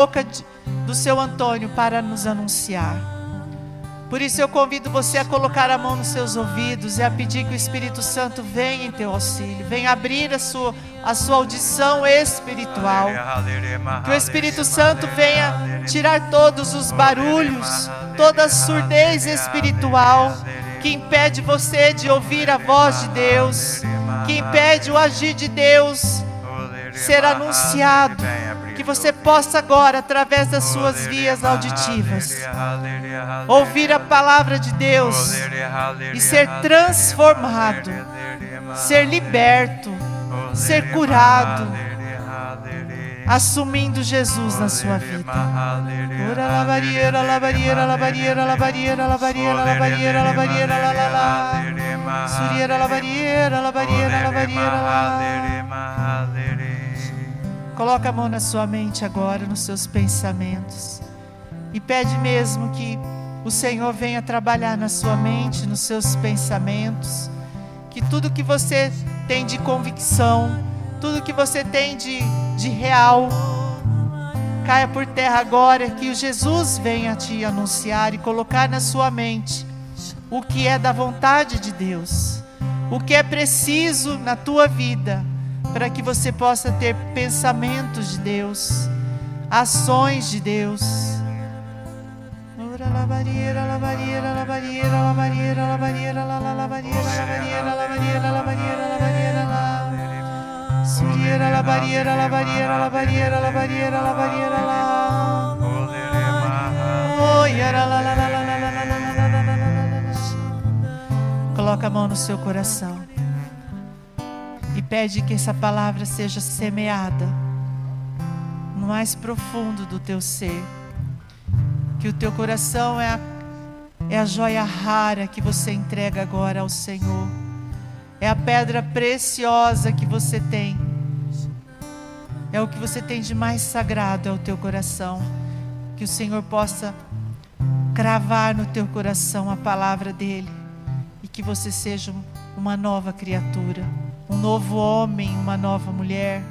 boca do seu Antônio para nos anunciar. Por isso eu convido você a colocar a mão nos seus ouvidos e a pedir que o Espírito Santo venha em teu auxílio, venha abrir a sua, a sua audição espiritual. Que o Espírito Santo venha tirar todos os barulhos, toda a surdez espiritual que impede você de ouvir a voz de Deus, que impede o agir de Deus ser anunciado que você possa agora, através das suas vias auditivas, ouvir a palavra de Deus e ser transformado, ser liberto, ser curado, assumindo Jesus na sua vida. Ora la barriera, la barriera, la barriera, la barriera, la barriera, la barriera, la barriera, la la la. Suriera la barriera, la barriera, la barriera, la. Coloca a mão na sua mente agora, nos seus pensamentos. E pede mesmo que o Senhor venha trabalhar na sua mente, nos seus pensamentos. Que tudo que você tem de convicção, tudo que você tem de, de real, caia por terra agora. Que o Jesus venha te anunciar e colocar na sua mente o que é da vontade de Deus, o que é preciso na tua vida para que você possa ter pensamentos de Deus, ações de Deus. Coloca a mão no seu coração pede que essa palavra seja semeada no mais profundo do teu ser. Que o teu coração é a, é a joia rara que você entrega agora ao Senhor. É a pedra preciosa que você tem. É o que você tem de mais sagrado ao teu coração. Que o Senhor possa cravar no teu coração a palavra dele e que você seja uma nova criatura um novo homem, uma nova mulher.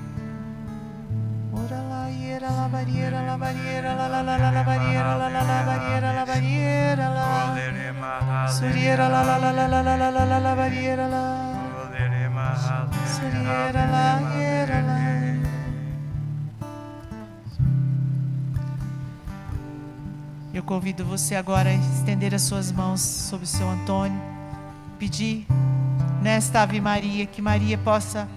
Ora lá, iera, la barriera, la barriera, la la la la barriera, la la la barriera, la barriera, la. Suriera, la la la la la la la la la la barriera, la. Suriera, la. Eu convido você agora a estender as suas mãos sobre o seu Antônio, pedir nesta Ave Maria, que Maria possa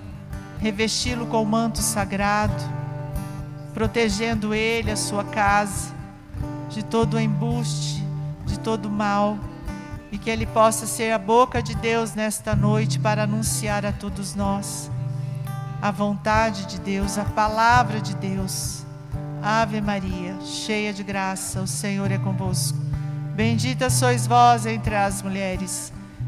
revesti-lo com o manto sagrado, protegendo ele, a sua casa, de todo embuste, de todo mal, e que ele possa ser a boca de Deus nesta noite para anunciar a todos nós a vontade de Deus, a palavra de Deus. Ave Maria, cheia de graça, o Senhor é convosco. Bendita sois vós entre as mulheres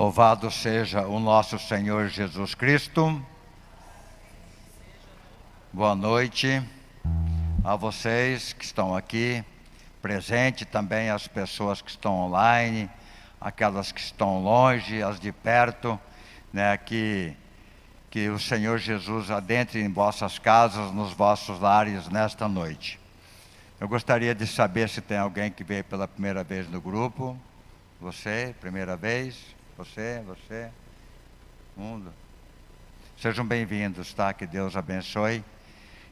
Louvado seja o nosso Senhor Jesus Cristo. Boa noite a vocês que estão aqui, presente também as pessoas que estão online, aquelas que estão longe, as de perto, né, que que o Senhor Jesus adentre em vossas casas, nos vossos lares nesta noite. Eu gostaria de saber se tem alguém que veio pela primeira vez no grupo. Você, primeira vez? Você, você, mundo. Sejam bem-vindos, tá? Que Deus abençoe.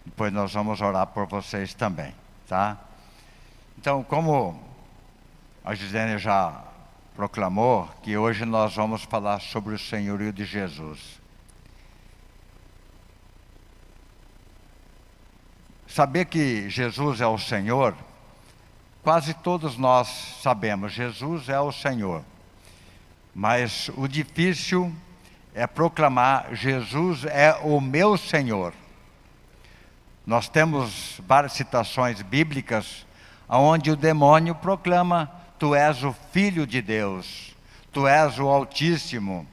Depois nós vamos orar por vocês também, tá? Então, como a Gisele já proclamou, que hoje nós vamos falar sobre o senhorio de Jesus. Saber que Jesus é o Senhor, quase todos nós sabemos, Jesus é o Senhor. Mas o difícil é proclamar: Jesus é o meu Senhor. Nós temos várias citações bíblicas onde o demônio proclama: Tu és o Filho de Deus, Tu és o Altíssimo.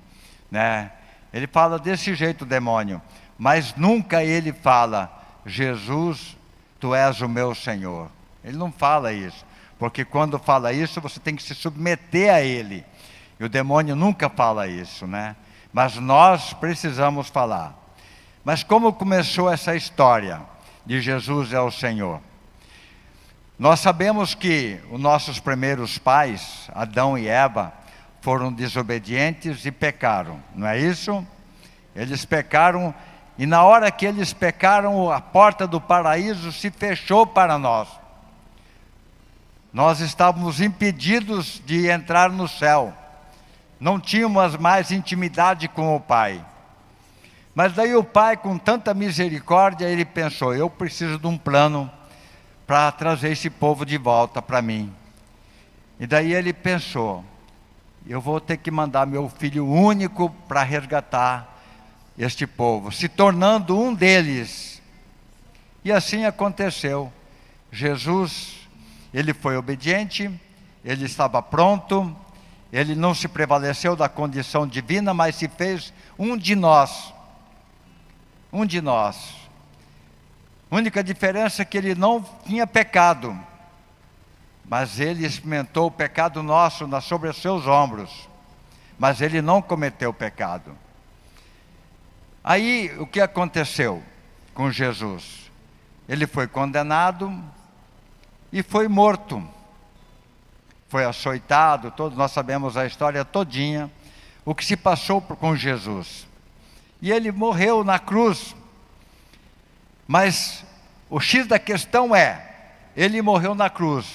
Né? Ele fala desse jeito, o demônio, mas nunca ele fala: Jesus, Tu és o meu Senhor. Ele não fala isso, porque quando fala isso, você tem que se submeter a Ele. E o demônio nunca fala isso, né? Mas nós precisamos falar. Mas como começou essa história de Jesus é o Senhor? Nós sabemos que os nossos primeiros pais, Adão e Eva, foram desobedientes e pecaram, não é isso? Eles pecaram e na hora que eles pecaram, a porta do paraíso se fechou para nós. Nós estávamos impedidos de entrar no céu. Não tínhamos mais intimidade com o Pai. Mas daí o Pai, com tanta misericórdia, ele pensou: eu preciso de um plano para trazer esse povo de volta para mim. E daí ele pensou: eu vou ter que mandar meu filho único para resgatar este povo, se tornando um deles. E assim aconteceu. Jesus, ele foi obediente, ele estava pronto, ele não se prevaleceu da condição divina, mas se fez um de nós. Um de nós. A única diferença é que ele não tinha pecado, mas ele experimentou o pecado nosso sobre os seus ombros, mas ele não cometeu pecado. Aí o que aconteceu com Jesus? Ele foi condenado e foi morto. Foi açoitado, todos nós sabemos a história todinha, o que se passou com Jesus. E ele morreu na cruz. Mas o X da questão é, ele morreu na cruz,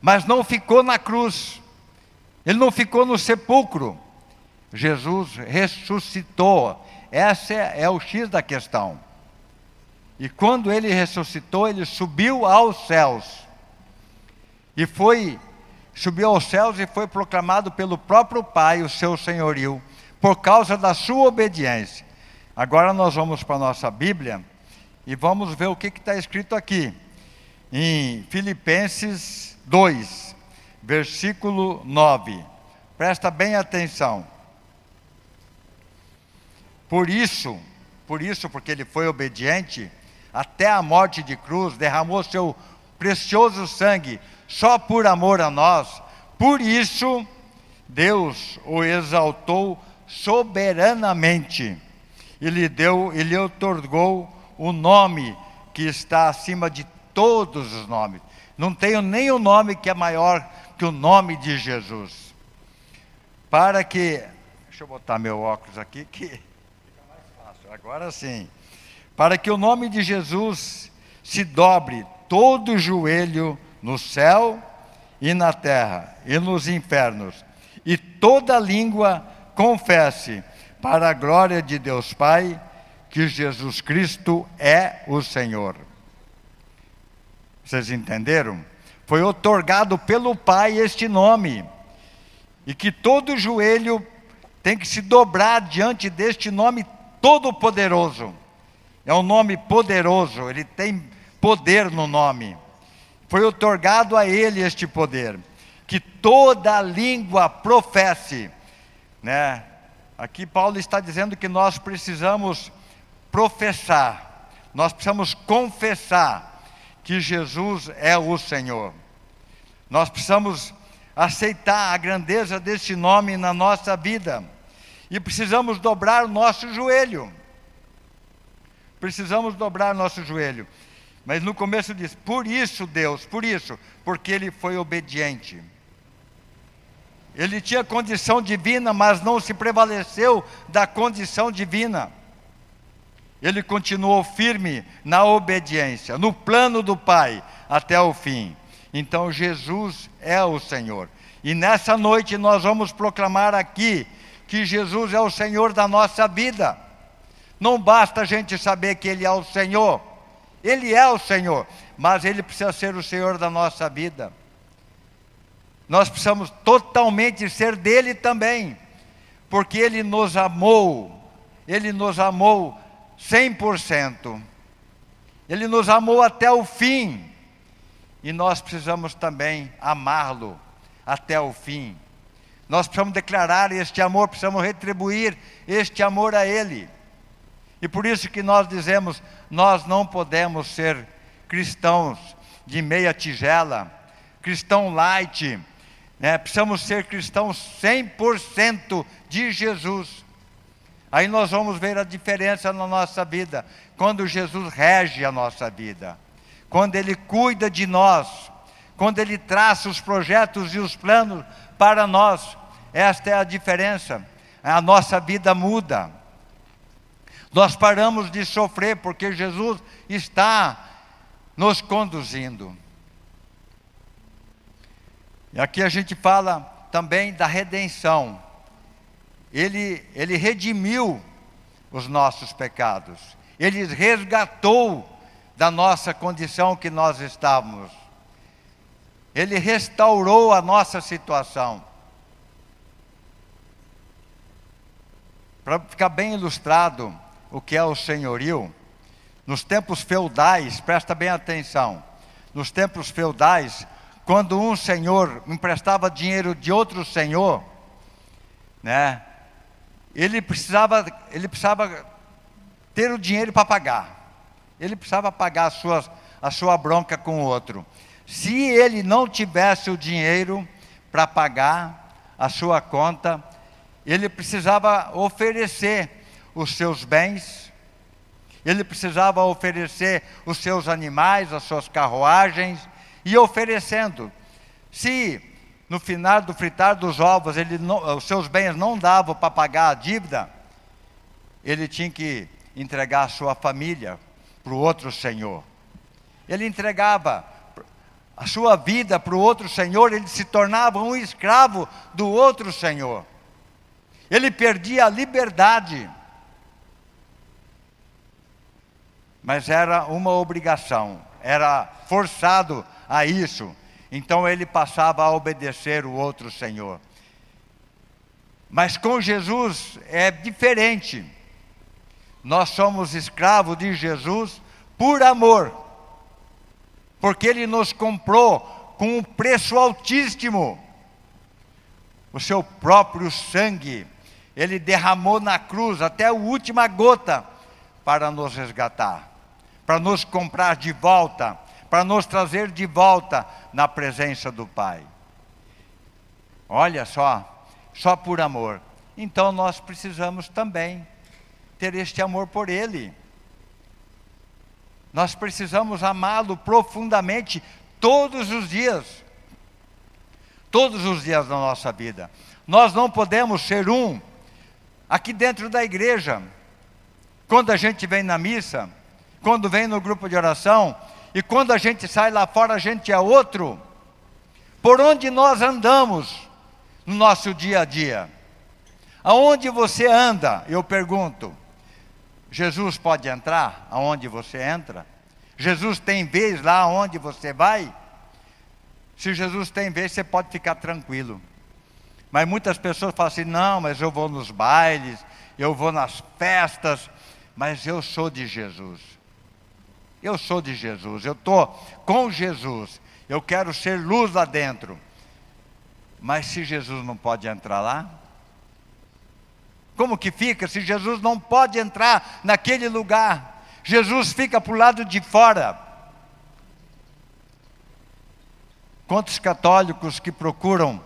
mas não ficou na cruz. Ele não ficou no sepulcro. Jesus ressuscitou esse é, é o X da questão. E quando ele ressuscitou, ele subiu aos céus. E foi, subiu aos céus e foi proclamado pelo próprio Pai o seu senhorio, por causa da sua obediência. Agora nós vamos para a nossa Bíblia e vamos ver o que está escrito aqui, em Filipenses 2, versículo 9. Presta bem atenção. Por isso, por isso, porque ele foi obediente, até a morte de cruz, derramou seu precioso sangue só por amor a nós. Por isso, Deus o exaltou soberanamente e lhe deu, e lhe otorgou o nome que está acima de todos os nomes. Não tenho o nome que é maior que o nome de Jesus. Para que, deixa eu botar meu óculos aqui que Agora sim. Para que o nome de Jesus se dobre todo o joelho no céu e na terra e nos infernos, e toda língua confesse, para a glória de Deus Pai, que Jesus Cristo é o Senhor. Vocês entenderam? Foi otorgado pelo Pai este nome, e que todo joelho tem que se dobrar diante deste nome Todo-Poderoso. É um nome poderoso, ele tem poder no nome. Foi otorgado a ele este poder, que toda língua professe, né? Aqui Paulo está dizendo que nós precisamos professar, nós precisamos confessar que Jesus é o Senhor. Nós precisamos aceitar a grandeza desse nome na nossa vida e precisamos dobrar nosso joelho. Precisamos dobrar nosso joelho. Mas no começo diz: por isso, Deus, por isso, porque ele foi obediente. Ele tinha condição divina, mas não se prevaleceu da condição divina. Ele continuou firme na obediência, no plano do Pai, até o fim. Então Jesus é o Senhor. E nessa noite nós vamos proclamar aqui que Jesus é o Senhor da nossa vida. Não basta a gente saber que Ele é o Senhor, Ele é o Senhor, mas Ele precisa ser o Senhor da nossa vida. Nós precisamos totalmente ser dele também. porque Ele nos amou, Ele nos amou 100%. Ele nos amou até o fim. E nós precisamos também amá-lo até o fim. Nós precisamos declarar este amor, precisamos retribuir este amor a Ele. E por isso que nós dizemos: nós não podemos ser cristãos de meia tigela, cristão light, né? precisamos ser cristãos 100% de Jesus. Aí nós vamos ver a diferença na nossa vida, quando Jesus rege a nossa vida, quando Ele cuida de nós, quando Ele traça os projetos e os planos para nós. Esta é a diferença. A nossa vida muda. Nós paramos de sofrer porque Jesus está nos conduzindo. E aqui a gente fala também da redenção. Ele, ele redimiu os nossos pecados. Ele resgatou da nossa condição que nós estávamos. Ele restaurou a nossa situação. Para ficar bem ilustrado o que é o senhorio, nos tempos feudais, presta bem atenção, nos tempos feudais, quando um senhor emprestava dinheiro de outro senhor, né, ele precisava, ele precisava ter o dinheiro para pagar. Ele precisava pagar a sua, a sua bronca com o outro. Se ele não tivesse o dinheiro para pagar a sua conta, ele precisava oferecer os seus bens, ele precisava oferecer os seus animais, as suas carruagens, e oferecendo. Se no final do fritar dos ovos ele não, os seus bens não davam para pagar a dívida, ele tinha que entregar a sua família para o outro senhor. Ele entregava a sua vida para o outro senhor, ele se tornava um escravo do outro senhor. Ele perdia a liberdade. Mas era uma obrigação, era forçado a isso. Então ele passava a obedecer o outro senhor. Mas com Jesus é diferente. Nós somos escravos de Jesus por amor, porque Ele nos comprou com um preço altíssimo o seu próprio sangue. Ele derramou na cruz até a última gota para nos resgatar, para nos comprar de volta, para nos trazer de volta na presença do Pai. Olha só, só por amor. Então nós precisamos também ter este amor por Ele. Nós precisamos amá-lo profundamente todos os dias. Todos os dias da nossa vida. Nós não podemos ser um aqui dentro da igreja. Quando a gente vem na missa, quando vem no grupo de oração, e quando a gente sai lá fora, a gente é outro. Por onde nós andamos no nosso dia a dia? Aonde você anda? Eu pergunto. Jesus pode entrar aonde você entra? Jesus tem vez lá aonde você vai? Se Jesus tem vez, você pode ficar tranquilo. Mas muitas pessoas falam assim: não, mas eu vou nos bailes, eu vou nas festas, mas eu sou de Jesus. Eu sou de Jesus, eu estou com Jesus, eu quero ser luz lá dentro. Mas se Jesus não pode entrar lá, como que fica se Jesus não pode entrar naquele lugar? Jesus fica para o lado de fora. Quantos católicos que procuram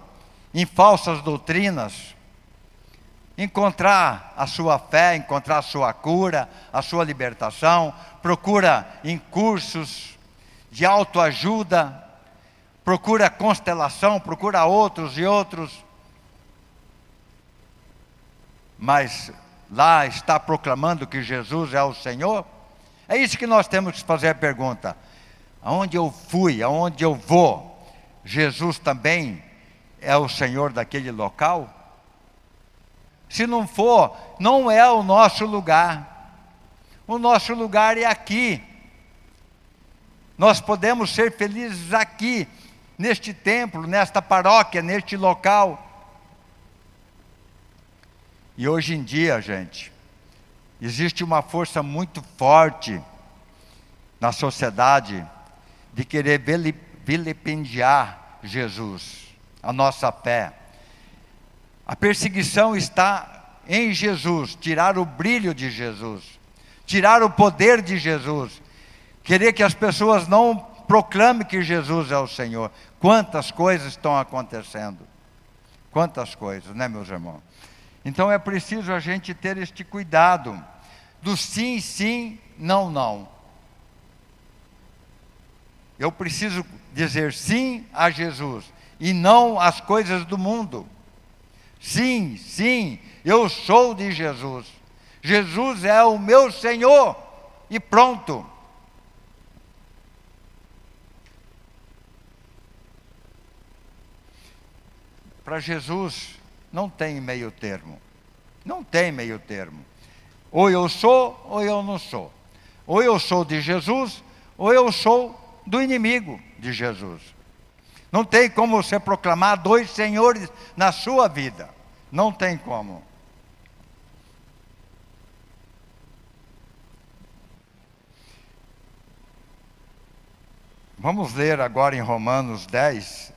em falsas doutrinas encontrar a sua fé, encontrar a sua cura, a sua libertação, procura em cursos de autoajuda, procura constelação, procura outros e outros mas lá está proclamando que Jesus é o Senhor? É isso que nós temos que fazer a pergunta. Aonde eu fui, aonde eu vou, Jesus também é o Senhor daquele local? Se não for, não é o nosso lugar. O nosso lugar é aqui. Nós podemos ser felizes aqui, neste templo, nesta paróquia, neste local. E hoje em dia, gente, existe uma força muito forte na sociedade de querer vilipendiar Jesus, a nossa fé. A perseguição está em Jesus, tirar o brilho de Jesus, tirar o poder de Jesus, querer que as pessoas não proclamem que Jesus é o Senhor. Quantas coisas estão acontecendo? Quantas coisas, né, meus irmãos? Então é preciso a gente ter este cuidado do sim, sim, não, não. Eu preciso dizer sim a Jesus e não às coisas do mundo. Sim, sim, eu sou de Jesus. Jesus é o meu Senhor e pronto. Para Jesus não tem meio termo. Não tem meio termo. Ou eu sou ou eu não sou. Ou eu sou de Jesus ou eu sou do inimigo de Jesus. Não tem como você proclamar dois senhores na sua vida. Não tem como. Vamos ler agora em Romanos 10,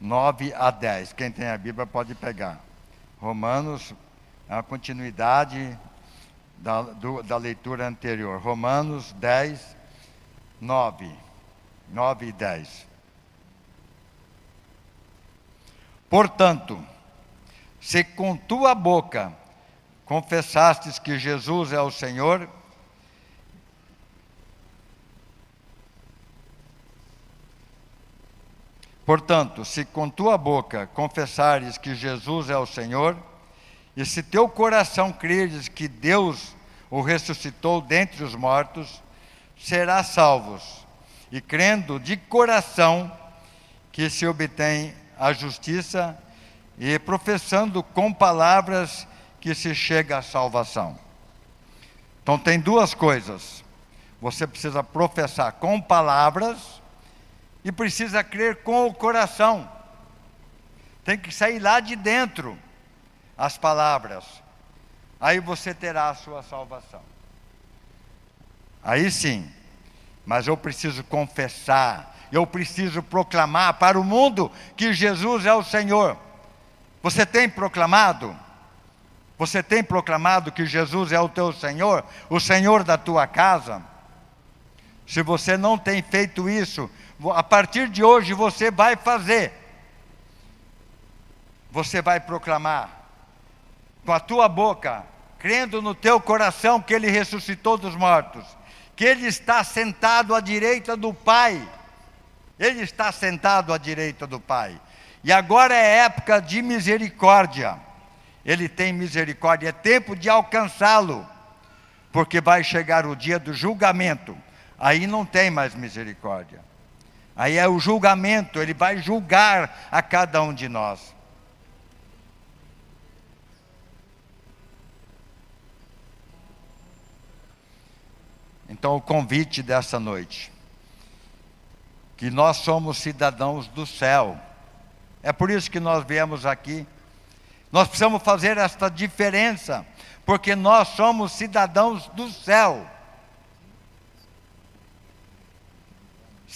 9 a 10. Quem tem a Bíblia pode pegar. Romanos é a continuidade da, do, da leitura anterior. Romanos 10, 9. 9 e 10. Portanto, se com tua boca confessastes que Jesus é o Senhor, Portanto, se com tua boca confessares que Jesus é o Senhor, e se teu coração creres que Deus o ressuscitou dentre os mortos, serás salvos. E crendo de coração que se obtém a justiça, e professando com palavras que se chega à salvação. Então tem duas coisas. Você precisa professar com palavras e precisa crer com o coração. Tem que sair lá de dentro as palavras. Aí você terá a sua salvação. Aí sim. Mas eu preciso confessar, eu preciso proclamar para o mundo que Jesus é o Senhor. Você tem proclamado? Você tem proclamado que Jesus é o teu Senhor, o Senhor da tua casa? Se você não tem feito isso, a partir de hoje você vai fazer. Você vai proclamar com a tua boca, crendo no teu coração que ele ressuscitou dos mortos, que ele está sentado à direita do Pai. Ele está sentado à direita do Pai. E agora é época de misericórdia. Ele tem misericórdia, é tempo de alcançá-lo, porque vai chegar o dia do julgamento. Aí não tem mais misericórdia. Aí é o julgamento, ele vai julgar a cada um de nós. Então, o convite dessa noite, que nós somos cidadãos do céu, é por isso que nós viemos aqui. Nós precisamos fazer esta diferença, porque nós somos cidadãos do céu.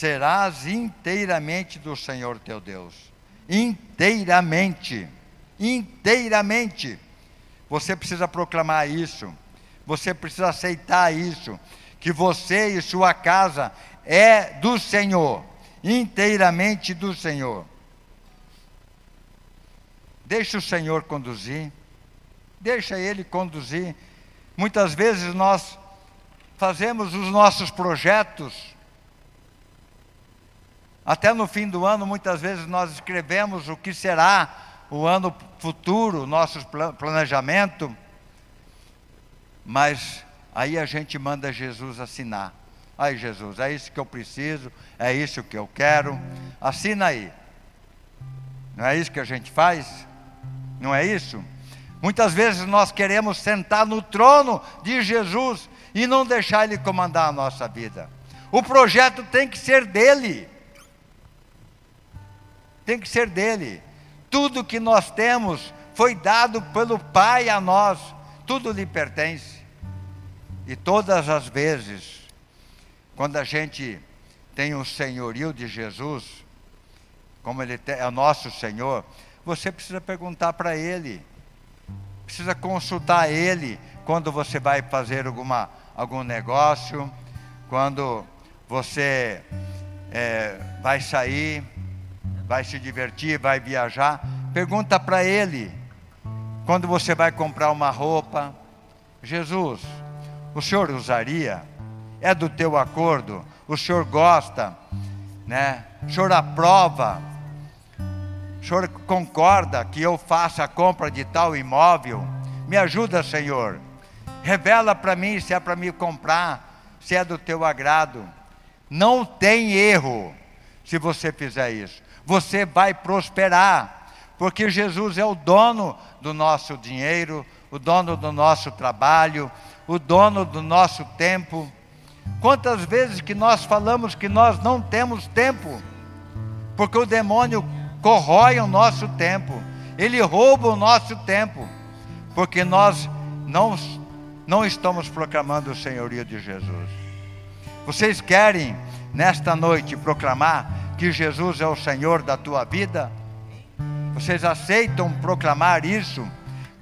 serás inteiramente do Senhor teu Deus. Inteiramente. Inteiramente. Você precisa proclamar isso. Você precisa aceitar isso. Que você e sua casa é do Senhor. Inteiramente do Senhor. Deixa o Senhor conduzir. Deixa Ele conduzir. Muitas vezes nós fazemos os nossos projetos até no fim do ano, muitas vezes nós escrevemos o que será o ano futuro, nosso planejamento, mas aí a gente manda Jesus assinar. Aí, Jesus, é isso que eu preciso, é isso que eu quero, assina aí. Não é isso que a gente faz? Não é isso? Muitas vezes nós queremos sentar no trono de Jesus e não deixar Ele comandar a nossa vida. O projeto tem que ser dele tem que ser dele. Tudo que nós temos foi dado pelo Pai a nós, tudo lhe pertence. E todas as vezes, quando a gente tem o senhorio de Jesus, como ele é o nosso Senhor, você precisa perguntar para Ele, precisa consultar Ele quando você vai fazer alguma, algum negócio, quando você é, vai sair, vai se divertir, vai viajar, pergunta para Ele. Quando você vai comprar uma roupa, Jesus, o senhor usaria? É do teu acordo? O senhor gosta? Né? O senhor aprova? O senhor concorda que eu faça a compra de tal imóvel? Me ajuda, Senhor. Revela para mim se é para me comprar, se é do teu agrado. Não tem erro se você fizer isso. Você vai prosperar, porque Jesus é o dono do nosso dinheiro, o dono do nosso trabalho, o dono do nosso tempo. Quantas vezes que nós falamos que nós não temos tempo, porque o demônio corrói o nosso tempo, ele rouba o nosso tempo, porque nós não, não estamos proclamando o senhorio de Jesus. Vocês querem, nesta noite, proclamar que Jesus é o Senhor da tua vida? Vocês aceitam proclamar isso?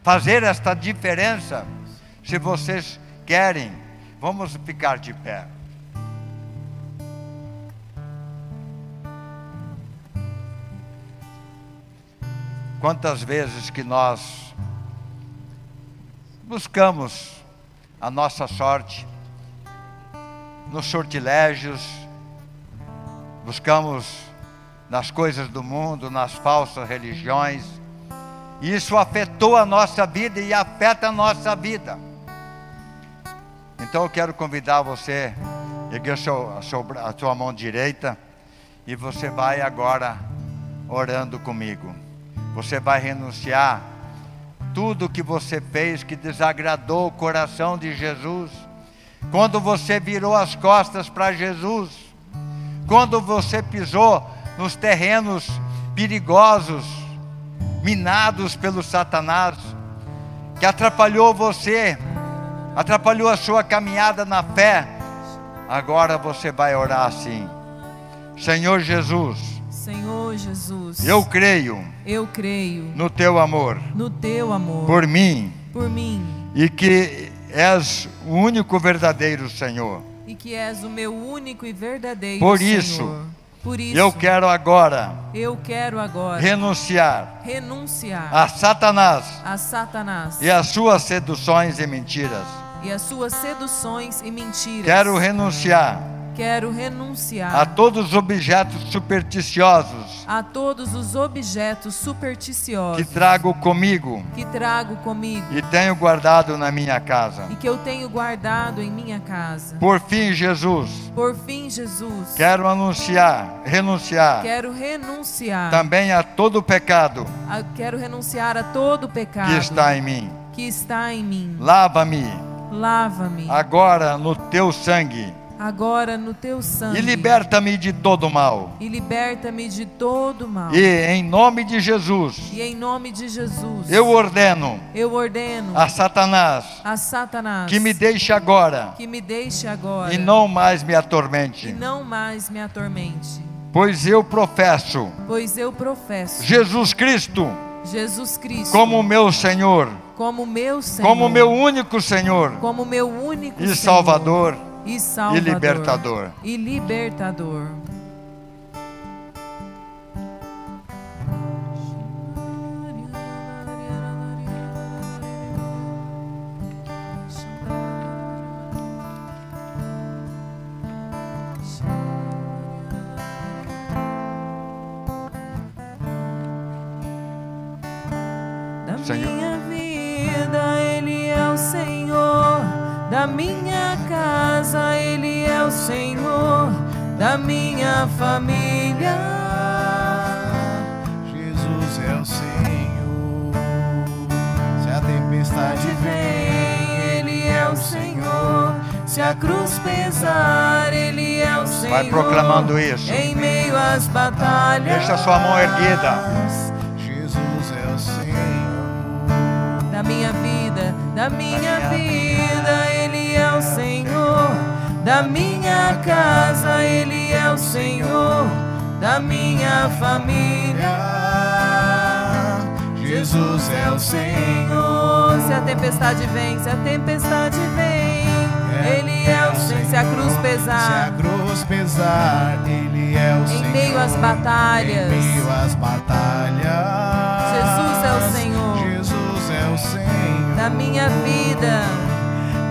Fazer esta diferença? Se vocês querem, vamos ficar de pé. Quantas vezes que nós buscamos a nossa sorte nos sortilégios, buscamos nas coisas do mundo, nas falsas religiões, isso afetou a nossa vida e afeta a nossa vida. Então eu quero convidar você erguer a sua mão direita e você vai agora orando comigo. Você vai renunciar tudo que você fez que desagradou o coração de Jesus. Quando você virou as costas para Jesus, quando você pisou nos terrenos perigosos, minados pelo Satanás, que atrapalhou você, atrapalhou a sua caminhada na fé, agora você vai orar assim: Senhor Jesus, Senhor Jesus. Eu creio. Eu creio. No teu amor. No teu amor. Por mim. Por mim. E que és o único verdadeiro Senhor. E que és o meu único e verdadeiro Por Senhor. isso. Por isso. Eu quero agora. Eu quero agora. Renunciar. Renunciar. A Satanás. A Satanás. E as suas seduções e mentiras. E as suas seduções e mentiras. Quero renunciar Quero renunciar a todos os objetos supersticiosos a todos os objetos supersticiosos que trago comigo que trago comigo e tenho guardado na minha casa. e que eu tenho guardado em minha casa. Por fim, Jesus. Por fim, Jesus. Quero anunciar, renunciar. Quero renunciar também a todo pecado. A, quero renunciar a todo pecado que está em mim. Que está em mim. Lava-me. Lava-me. Agora no teu sangue agora no teu sangue. E liberta-me de todo mal. E liberta-me de todo mal. E em nome de Jesus. E em nome de Jesus. Eu ordeno. Eu ordeno a Satanás. A Satanás. Que me deixe agora. Que me deixe agora. E não mais me atormente. E não mais me atormente. Pois eu professo. Pois eu professo. Jesus Cristo. Jesus Cristo. Como meu Senhor. Como meu Senhor. Como meu único Senhor. Como meu único e Senhor. Salvador e Salvador e libertador. E libertador. Vai proclamando isso. Em meio às batalhas. Deixa a sua mão erguida. Jesus é o Senhor. da minha vida, Ele é o Senhor. Da minha casa, Ele é o Senhor. Da minha família. Jesus é o Senhor. Se a tempestade vem, se a tempestade Se a cruz Se a pesar, cruz pesar, Ele é o Em Senhor. Em meio às batalhas. Jesus é o Senhor. Jesus é o Senhor. da minha vida,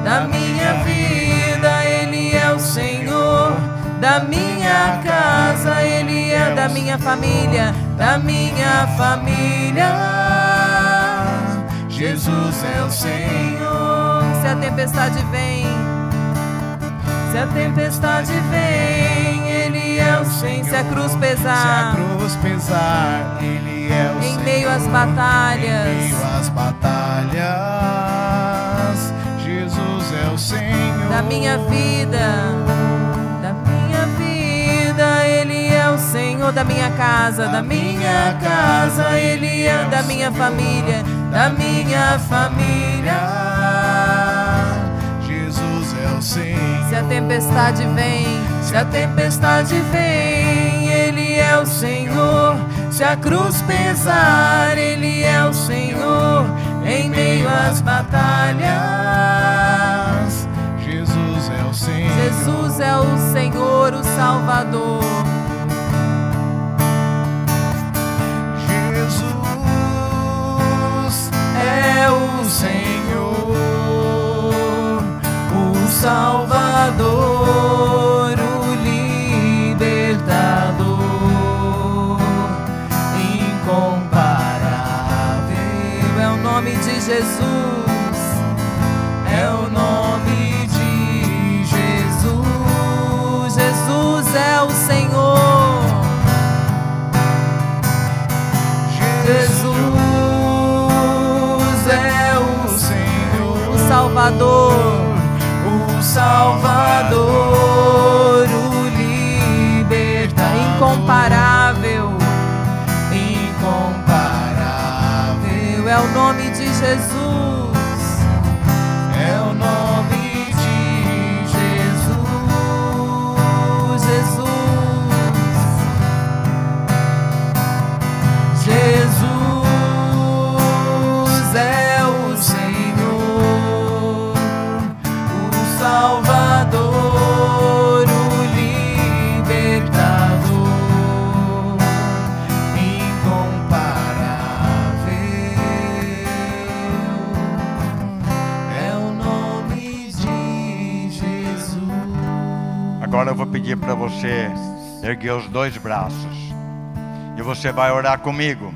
da minha vida, Ele é o Senhor. Da minha casa, Ele é da minha família, da minha família. Jesus é o Senhor. Se a tempestade vem, se a tempestade vem, Ele é o Senhor. Se a cruz Se a pesar, cruz pesar, Ele é o Em Senhor. meio às batalhas. Em meio às batalhas, Jesus é o Senhor. da minha vida, da minha vida, Ele é o Senhor da minha casa, da minha casa, Ele é da minha família, da minha família. Senhor. Se a tempestade vem, se a tempestade vem, Ele é o Senhor. Se a cruz pesar, Ele é o Senhor. Em meio às batalhas, Jesus é o Senhor. Jesus é o Senhor, o Salvador. Jesus é o Senhor, Salvador, o libertador, incomparável. É o nome de Jesus. É o nome de Jesus. Jesus é o Senhor. Jesus é o Senhor. Salvador. Salvador, o libertador, Incomparável. incomparável. É o nome de Jesus. Pedir para você erguer os dois braços. E você vai orar comigo.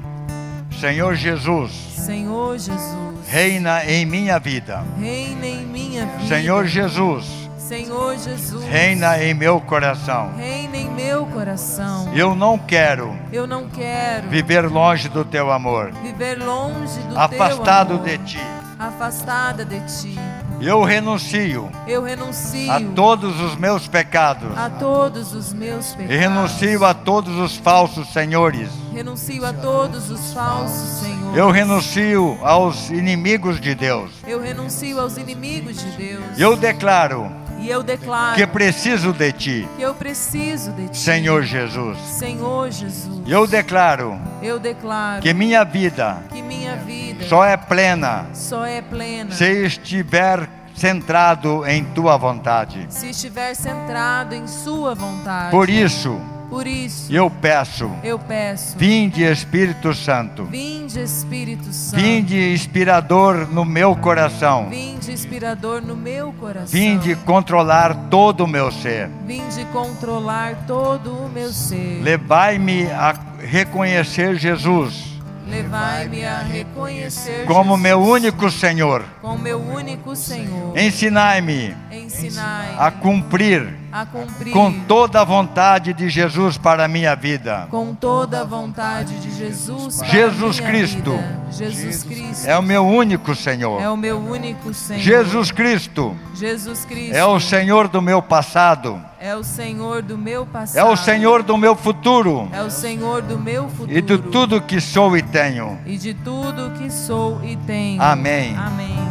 Senhor Jesus, Senhor Jesus. reina em minha vida. Reina em minha vida. Senhor Jesus, Senhor Jesus. reina em meu coração. Reina em meu coração. Eu não quero Eu não quero viver longe do teu amor, viver longe do afastado teu amor, de ti. afastada de ti. Eu renuncio Eu renuncio a todos os meus pecados. a todos os meus E pecados. renuncio a todos os falsos senhores. Renuncio a todos os falsos senhores. Eu renuncio aos inimigos de Deus. Eu renuncio aos inimigos de Deus. Eu declaro E eu declaro que preciso de ti, que eu preciso de ti. Senhor Jesus. Senhor Jesus. Eu declaro Eu declaro que minha vida que minha vida só é plena só é plena se estiver centrado em tua vontade. se estiver centrado em sua vontade. Por isso, Por isso, eu peço, eu peço. vinde Espírito Santo, Vinde Espírito Santo. vinde inspirador no meu coração, Vinde inspirador no meu coração. vinde controlar todo o meu ser. Vinde controlar todo o meu ser. Levai-me a reconhecer Jesus Levai-me a reconhecer como Jesus meu único Senhor. como meu único Senhor. Ensinai-me Ensinai a cumprir a cumprir com toda a vontade de Jesus para a minha vida. com toda a vontade de Jesus. para a Jesus minha Cristo. vida. Jesus Cristo É o meu único Senhor. é o meu único Senhor. Jesus Cristo Jesus Cristo é o Senhor do meu passado, é o Senhor do meu passado. é o Senhor do meu futuro É o Senhor do meu futuro. e de tudo que sou e tenho. e de tudo que sou e tenho. Amém. Amém.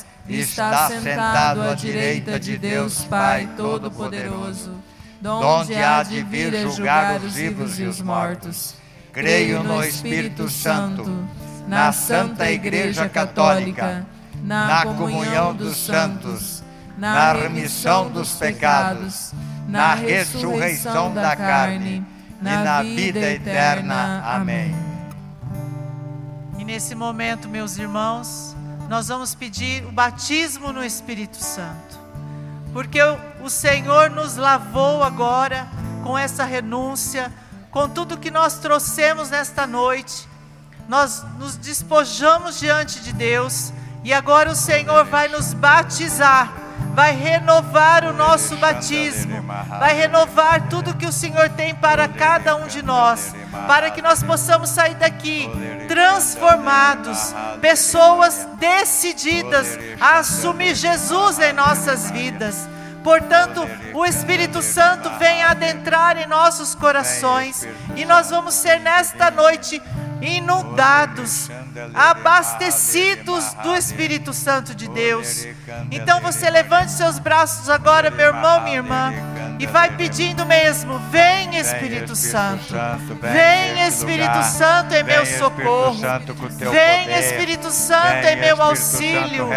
está sentado à direita de Deus Pai Todo-Poderoso, donde há de vir julgar os vivos e os mortos. Creio no Espírito Santo, na Santa Igreja Católica, na comunhão dos santos, na remissão dos pecados, na ressurreição da carne e na vida eterna. Amém. E nesse momento, meus irmãos, nós vamos pedir o batismo no Espírito Santo. Porque o Senhor nos lavou agora com essa renúncia, com tudo que nós trouxemos nesta noite. Nós nos despojamos diante de Deus e agora o Senhor vai nos batizar, vai renovar o nosso batismo, vai renovar tudo que o Senhor tem para cada um de nós, para que nós possamos sair daqui transformados, pessoas decididas a assumir Jesus em nossas vidas. Portanto, o Espírito Santo vem adentrar em nossos corações e nós vamos ser nesta noite inundados, abastecidos do Espírito Santo de Deus. Então você levante seus braços agora, meu irmão, minha irmã, e vai pedindo mesmo: Vem Espírito Santo, vem Espírito Santo em meu socorro, vem Espírito Santo em meu auxílio,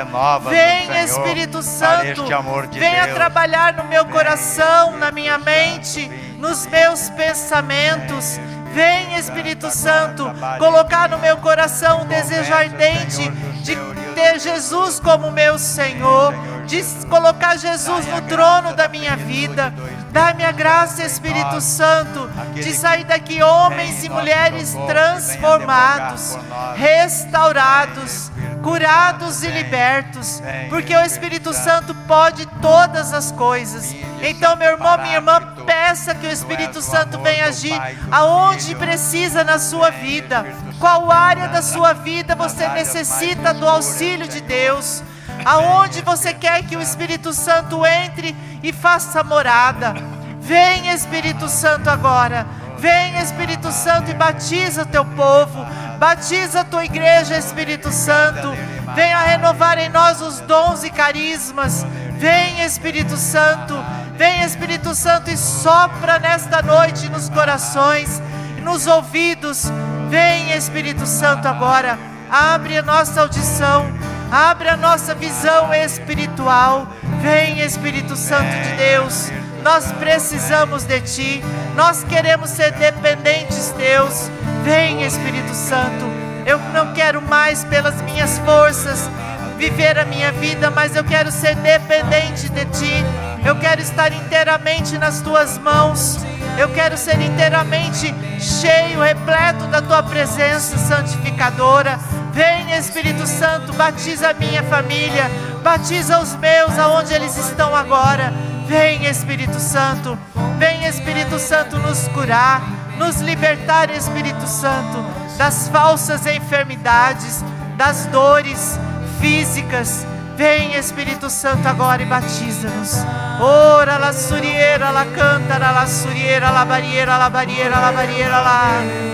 vem Espírito Santo, venha trabalhar no meu coração, na minha mente, nos meus pensamentos. Vem Espírito Santo, colocar no meu coração um desejo ardente de ter Jesus como meu Senhor, de colocar Jesus no trono da minha vida. Dá-me a graça, Espírito Santo, de sair daqui homens e mulheres transformados, restaurados, curados e libertos, porque o Espírito Santo pode todas as coisas. Então, meu irmão, minha irmã, peça que o Espírito Santo venha agir aonde precisa na sua vida. Qual área da sua vida você necessita do auxílio de Deus? Aonde você quer que o Espírito Santo entre e faça morada? Vem, Espírito Santo, agora. Vem, Espírito Santo, e batiza teu povo. Batiza tua igreja, Espírito Santo. Venha renovar em nós os dons e carismas. Vem, Espírito Santo. Vem, Espírito Santo, e sopra nesta noite nos corações, nos ouvidos. Vem, Espírito Santo, agora. Abre a nossa audição. Abre a nossa visão espiritual. Vem, Espírito Santo de Deus. Nós precisamos de Ti. Nós queremos ser dependentes Deus. Vem, Espírito Santo. Eu não quero mais pelas minhas forças viver a minha vida, mas eu quero ser dependente de Ti. Eu quero estar inteiramente nas Tuas mãos. Eu quero ser inteiramente cheio, repleto da Tua presença santificadora. Vem, Espírito Santo, batiza a minha família, batiza os meus aonde eles estão agora. Vem, Espírito Santo, vem, Espírito Santo, nos curar, nos libertar, Espírito Santo, das falsas enfermidades, das dores físicas. Vem, Espírito Santo, agora e batiza-nos. Ora, la suriera, la canta, la suriera, la barriera, la barriera, la barriera, la. La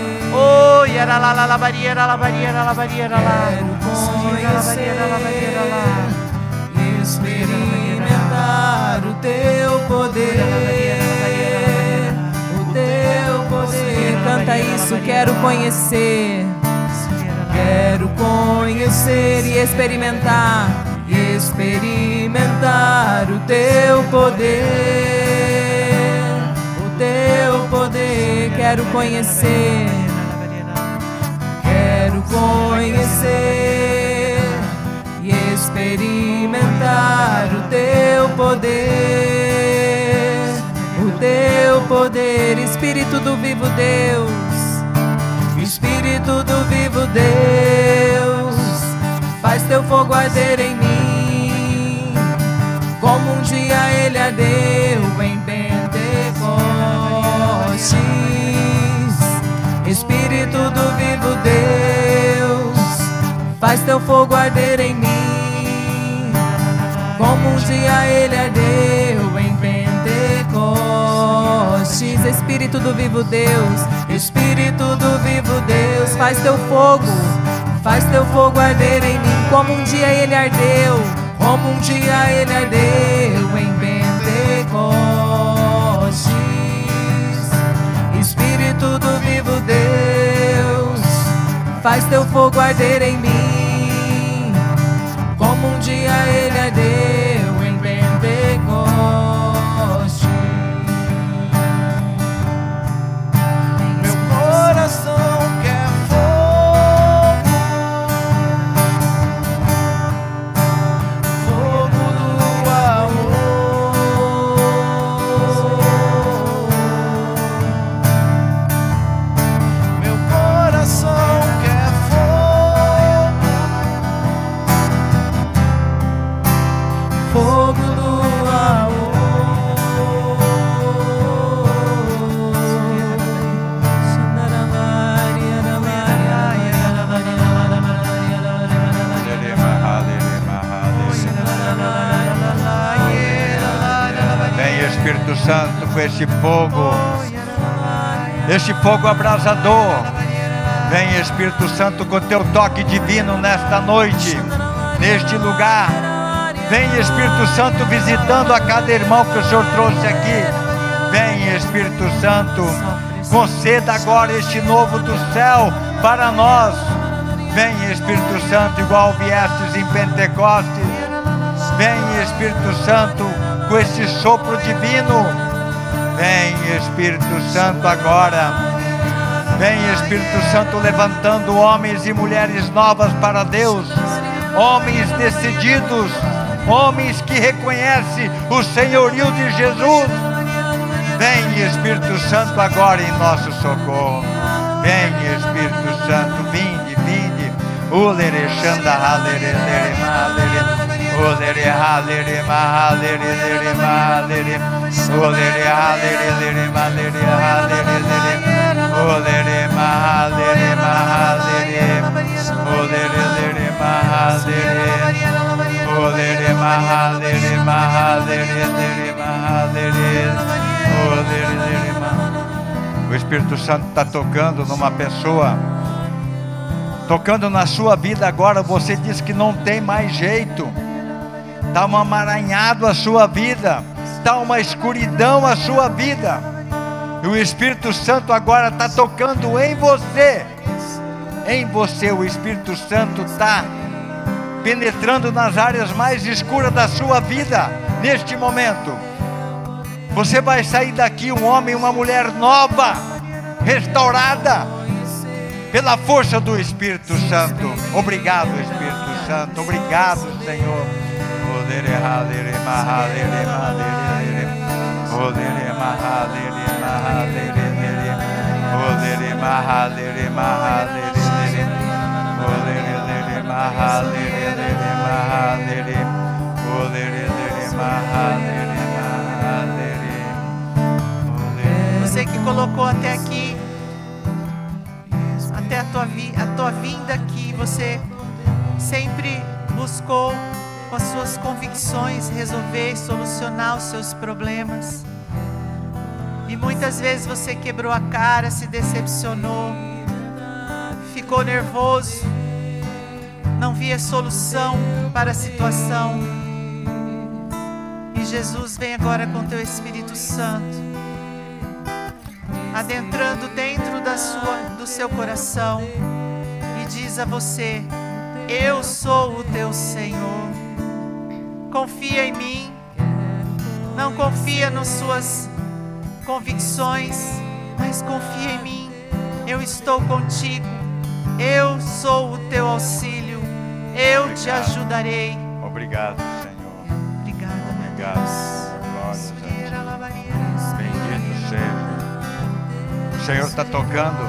la la barriera, la barriera, la barriera, la barriera, la barriera, la. Experimentar o teu poder, o teu poder. Canta isso, quero conhecer. Quero conhecer e experimentar, experimentar o teu poder, o teu poder. Quero conhecer, conhecer e experimentar o teu poder, o teu poder, Espírito do vivo Deus, Espírito do vivo Deus, faz teu fogo arder em mim, como um dia ele ardeu em Pentecostes, Espírito do vivo Deus teu fogo arder em mim, como um dia ele ardeu em Pentecostes. Espírito do vivo Deus, Espírito do vivo Deus, faz teu fogo, faz teu fogo arder em mim, como um dia ele ardeu, como um dia ele ardeu em Pentecostes. Espírito do vivo Deus, faz teu fogo arder em mim, como um dia ele ardeu em Pentecoste. Fogo abrasador. Vem Espírito Santo com teu toque divino nesta noite, neste lugar. Vem Espírito Santo visitando a cada irmão que o Senhor trouxe aqui. Vem Espírito Santo, conceda agora este novo do céu para nós. Vem Espírito Santo, igual viestes em Pentecostes. Vem Espírito Santo com esse sopro divino. Vem Espírito Santo agora. Vem Espírito Santo levantando homens e mulheres novas para Deus. Homens decididos, homens que reconhecem o senhorio de Jesus. Vem Espírito Santo agora em nosso socorro. Vem Espírito Santo, vinde, vinde. Ulere shanda halere lere malere. Ulere halere mahalere lere malere. Ulere halere lere malere halere lere. O Espírito Santo está tocando numa pessoa, tocando na sua vida agora. Você diz que não tem mais jeito, está um amaranhado a sua vida, está uma escuridão a sua vida, e o Espírito Santo agora está tocando em você. Em você, o Espírito Santo está penetrando nas áreas mais escuras da sua vida neste momento. Você vai sair daqui um homem uma mulher nova, restaurada pela força do Espírito Santo. Obrigado, Espírito Santo. Obrigado, Senhor. Odere halere mahalere mahalere. Odere mahalere mahalere lere. Odere Você que colocou até aqui, até a tua, vi, a tua vinda aqui, você sempre buscou com as suas convicções resolver e solucionar os seus problemas. E muitas vezes você quebrou a cara, se decepcionou, ficou nervoso, não via solução para a situação. E Jesus vem agora com teu Espírito Santo adentrando dentro da sua, do seu coração e diz a você: Eu sou o teu Senhor. Confia em mim. Não confia nas suas convicções, mas confia em mim. Eu estou contigo. Eu sou o teu auxílio. Eu te Obrigado. ajudarei. Obrigado, Senhor. Obrigado. Deus. Glórias a Deus. Bendito seja. O Senhor está tocando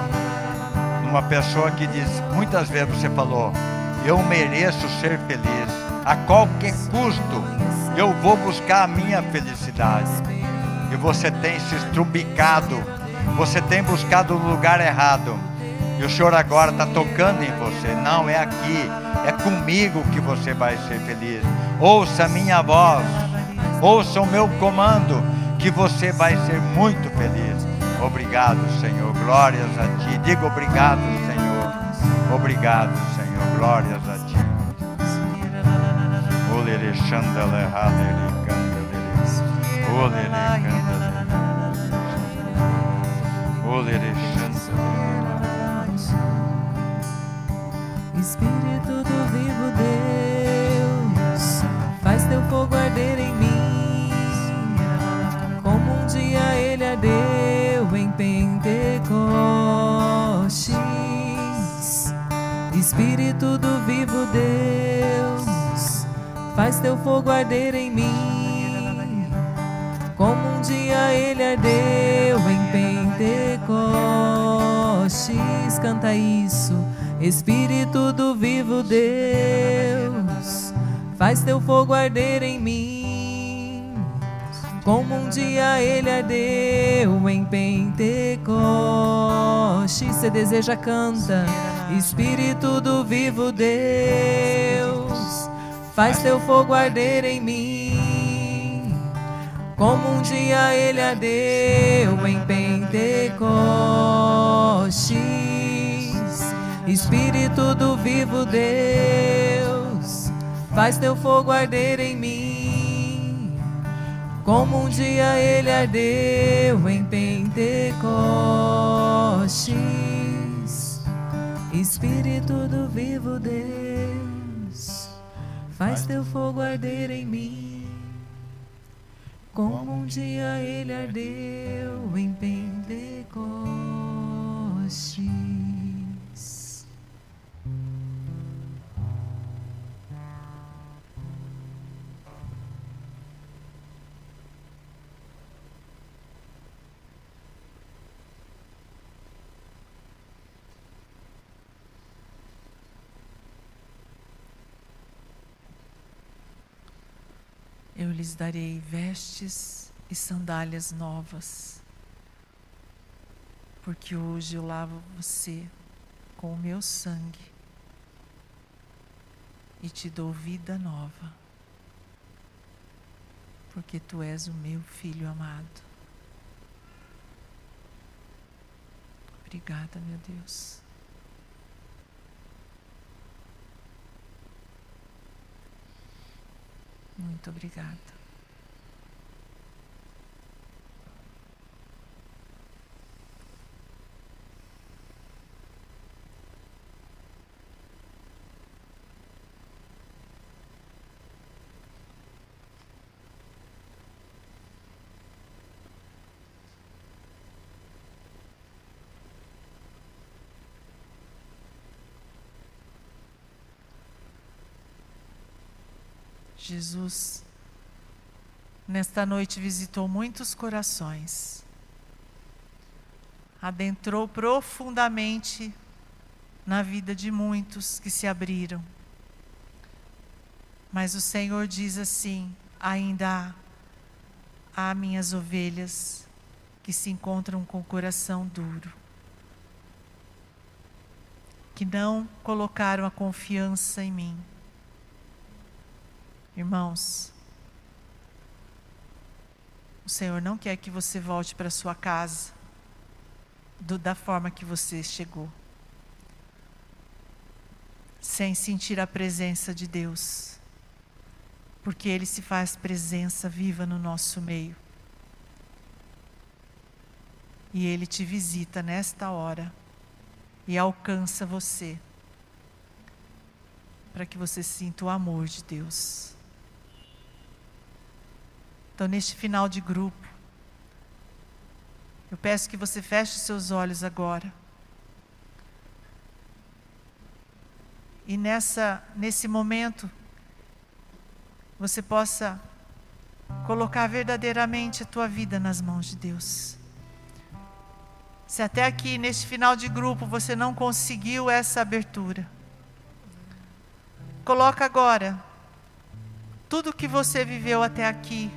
numa pessoa que diz, muitas vezes você falou, eu mereço ser feliz, a qualquer custo, eu vou buscar a minha felicidade. Você tem se estrubicado, você tem buscado o lugar errado. E o Senhor agora está tocando em você. Não, é aqui, É comigo que você vai ser feliz. Ouça a minha voz, ouça o meu comando, que você vai ser muito feliz. Obrigado, Senhor. Glórias a Ti. Diga obrigado, Senhor. Obrigado, Senhor. Glórias a Ti. Olere candele. Espírito do vivo Deus, faz teu fogo arder em mim, como um dia ele ardeu em Pentecostes. Espírito do vivo Deus, faz teu fogo arder em mim, como um dia ele ardeu em Pentecostes. Canta isso. Espírito do vivo Deus, faz teu fogo arder em mim, como um dia ele ardeu em Pentecostes. Você deseja, canta. Espírito do vivo Deus, faz teu fogo arder em mim, como um dia ele ardeu em Pentecostes. Espírito do vivo Deus, faz teu fogo arder em mim, como um dia ele ardeu em Pentecostes. Espírito do vivo Deus, faz teu fogo arder em mim, como um dia ele ardeu em Pentecostes. Eu lhes darei vestes e sandálias novas, porque hoje eu lavo você com o meu sangue e te dou vida nova, porque tu és o meu filho amado. Obrigada, meu Deus. Muito obrigada. Jesus, nesta noite visitou muitos corações, adentrou profundamente na vida de muitos que se abriram. Mas o Senhor diz assim: ainda há, há minhas ovelhas que se encontram com o coração duro, que não colocaram a confiança em mim. Irmãos, o Senhor não quer que você volte para sua casa do, da forma que você chegou, sem sentir a presença de Deus, porque Ele se faz presença viva no nosso meio. E Ele te visita nesta hora e alcança você, para que você sinta o amor de Deus. Neste final de grupo, eu peço que você feche seus olhos agora. E nessa, nesse momento, você possa colocar verdadeiramente a tua vida nas mãos de Deus. Se até aqui, neste final de grupo, você não conseguiu essa abertura, coloca agora tudo que você viveu até aqui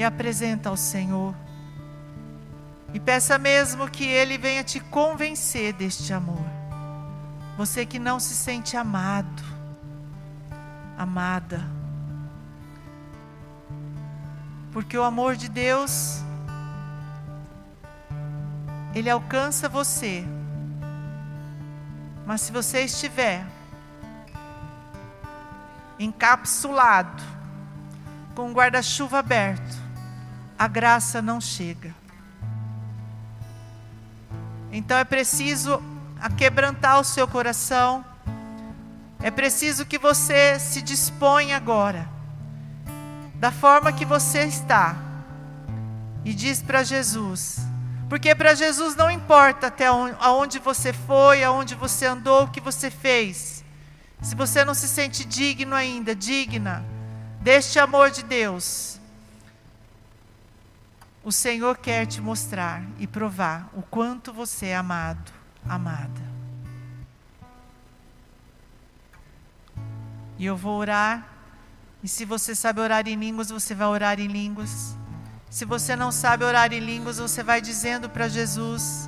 e apresenta ao Senhor. E peça mesmo que Ele venha te convencer deste amor. Você que não se sente amado, amada. Porque o amor de Deus, ele alcança você. Mas se você estiver encapsulado, com o guarda-chuva aberto, a graça não chega. Então é preciso aquebrantar o seu coração. É preciso que você se disponha agora, da forma que você está, e diz para Jesus, porque para Jesus não importa até onde, aonde você foi, aonde você andou, o que você fez. Se você não se sente digno ainda, digna deste amor de Deus, o Senhor quer te mostrar e provar o quanto você é amado, amada. E eu vou orar. E se você sabe orar em línguas, você vai orar em línguas. Se você não sabe orar em línguas, você vai dizendo para Jesus: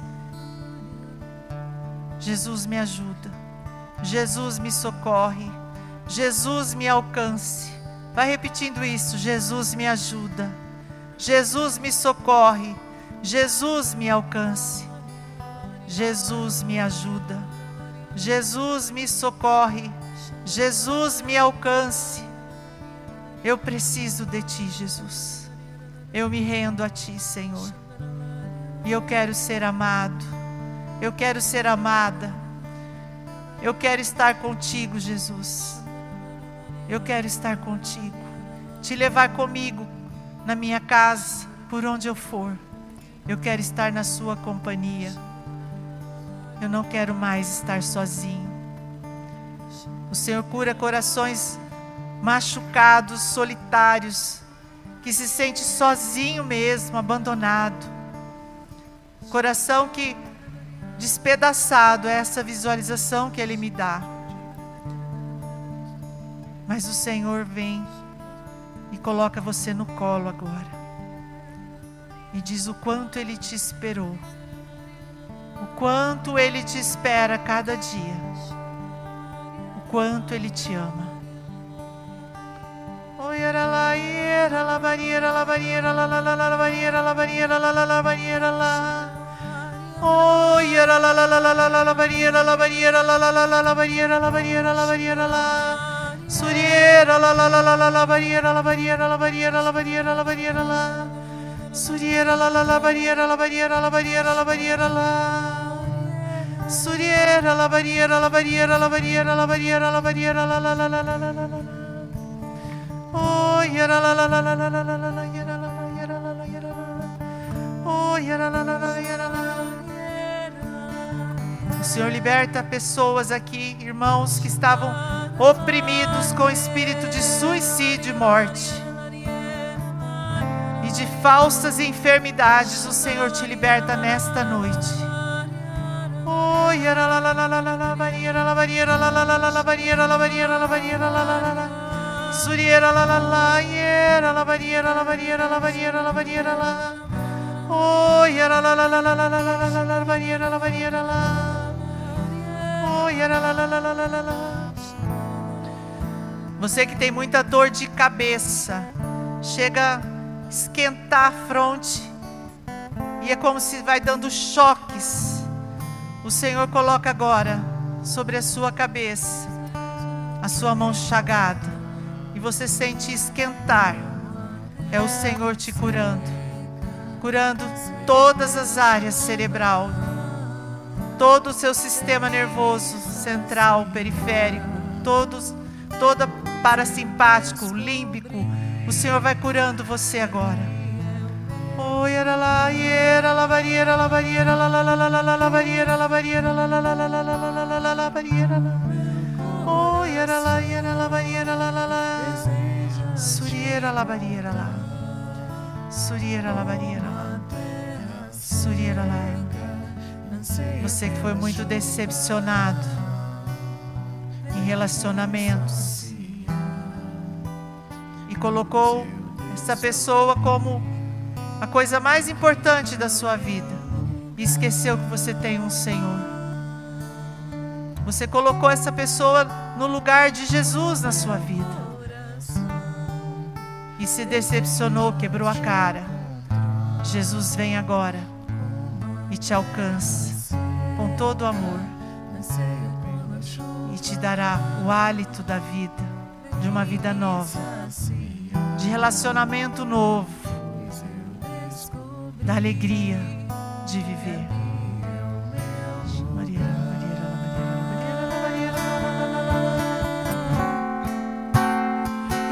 Jesus me ajuda. Jesus me socorre. Jesus me alcance. Vai repetindo isso: Jesus me ajuda. Jesus me socorre. Jesus me alcance. Jesus me ajuda. Jesus me socorre. Jesus me alcance. Eu preciso de ti, Jesus. Eu me rendo a ti, Senhor. E eu quero ser amado. Eu quero ser amada. Eu quero estar contigo, Jesus. Eu quero estar contigo. Te levar comigo na minha casa, por onde eu for. Eu quero estar na sua companhia. Eu não quero mais estar sozinho. O Senhor cura corações machucados, solitários, que se sente sozinho mesmo, abandonado. Coração que despedaçado é essa visualização que ele me dá. Mas o Senhor vem coloca você no colo agora. E diz o quanto ele te esperou. O quanto ele te espera cada dia. O quanto ele te ama. Oiera Suriera, lá, lá, lá, lá, lá, lá, banheira, lá, banheira, lá, banheira, lá, banheira, lá, banheira, lá. Suriera, lá, lá, lá, banheira, lá, banheira, lá, banheira, lá, banheira, lá. Suriera, lá, banheira, lá, banheira, lá, banheira, lá, banheira, lá, banheira, lá, lá, lá, lá, lá, lá, lá, lá. Oh, yera la la la la la la la la la yera la la yera la la yera la. Oh, yera la la la yera la. O Senhor liberta pessoas aqui, irmãos que estavam oprimidos com espírito de suicídio e morte. E de falsas enfermidades, o Senhor te liberta nesta noite. Oh, Você que tem muita dor de cabeça, chega a esquentar a fronte. E é como se vai dando choques. O Senhor coloca agora sobre a sua cabeça a sua mão chagada. E você sente esquentar, é o Senhor te curando, curando todas as áreas cerebral, todo o seu sistema nervoso central, periférico, todos, toda parasimpático, límbico. O Senhor vai curando você agora. Oi, era lá, era lá, era lá, era lá, era lá, era lá, era lá, era lá, era lá, era lá, era lá, era lá, era lá, era lá, era Suriera la barriera la Suriera la barriera la Suriera la Você que foi muito decepcionado em relacionamentos colocou essa pessoa como a coisa mais importante da sua vida e esqueceu que você tem um Senhor. Você colocou essa pessoa no lugar de Jesus na sua vida. E se decepcionou, quebrou a cara. Jesus vem agora e te alcança com todo o amor e te dará o hálito da vida, de uma vida nova, relacionamento novo, da alegria de viver.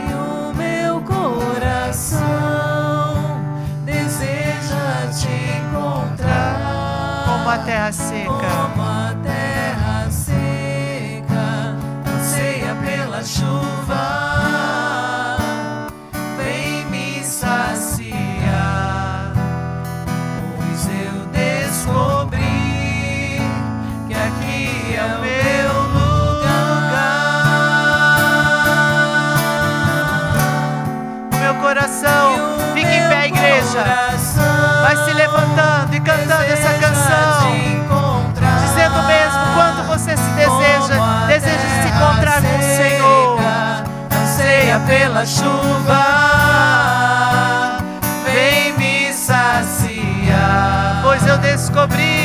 E o meu coração deseja te encontrar como a terra seca. como a terra seca anseia pela chuva. Pela chuva, vem me saciar. Pois eu descobri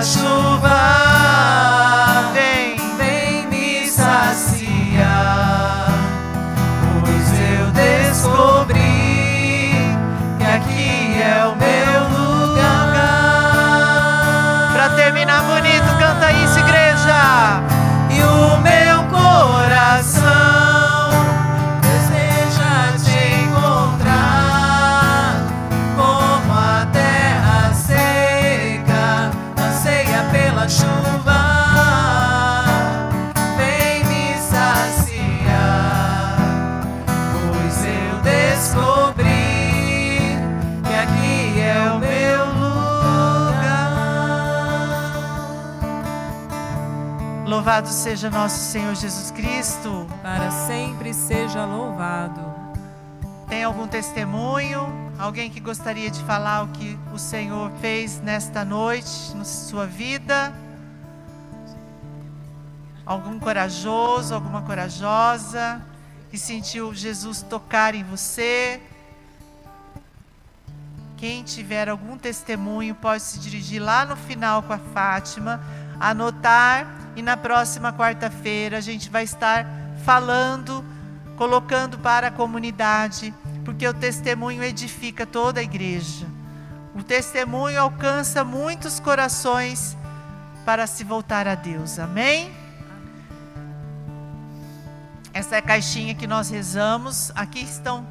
anseia Louvado seja nosso Senhor Jesus Cristo. Para sempre seja louvado. Tem algum testemunho? Alguém que gostaria de falar o que o Senhor fez nesta noite, na sua vida? Algum corajoso, alguma corajosa que sentiu Jesus tocar em você? Quem tiver algum testemunho pode se dirigir lá no final com a Fátima, anotar e na próxima quarta-feira a gente vai estar falando, colocando para a comunidade, porque o testemunho edifica toda a igreja. O testemunho alcança muitos corações para se voltar a Deus. Amém? Essa é a caixinha que nós rezamos. Aqui estão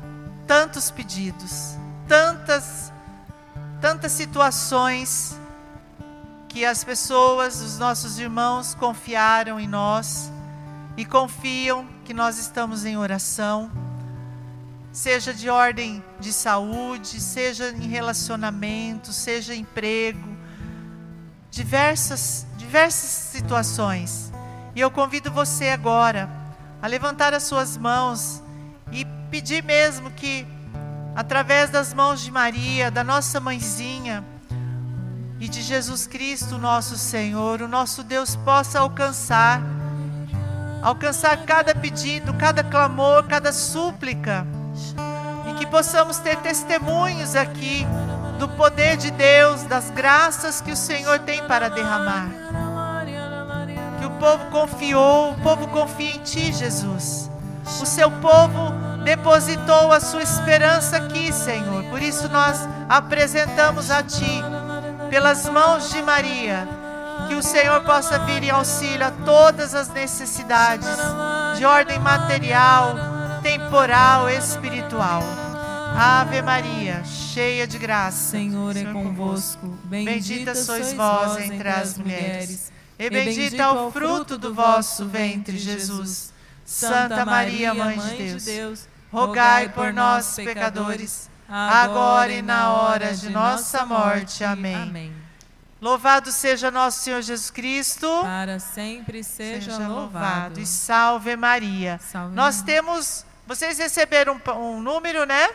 tantos pedidos, tantas tantas situações que as pessoas, os nossos irmãos confiaram em nós e confiam que nós estamos em oração, seja de ordem de saúde, seja em relacionamento, seja emprego, diversas diversas situações. E eu convido você agora a levantar as suas mãos e pedir mesmo que através das mãos de Maria, da nossa mãezinha e de Jesus Cristo, nosso Senhor, o nosso Deus possa alcançar, alcançar cada pedido, cada clamor, cada súplica, e que possamos ter testemunhos aqui do poder de Deus, das graças que o Senhor tem para derramar. Que o povo confiou, o povo confia em Ti, Jesus. O seu povo depositou a sua esperança aqui, Senhor. Por isso nós apresentamos a Ti, pelas mãos de Maria, que o Senhor possa vir em auxílio a todas as necessidades de ordem material, temporal, espiritual. Ave Maria, cheia de graça. Senhor é convosco. Bendita sois vós entre as mulheres, e bendito é o fruto do vosso ventre, Jesus. Santa Maria, Mãe de Deus, rogai por nós, pecadores, agora e na hora de nossa morte. Amém. Amém. Louvado seja nosso Senhor Jesus Cristo. Para sempre seja, louvado. E salve Maria. Salve Nós Maria. temos. Vocês receberam um, um número, né?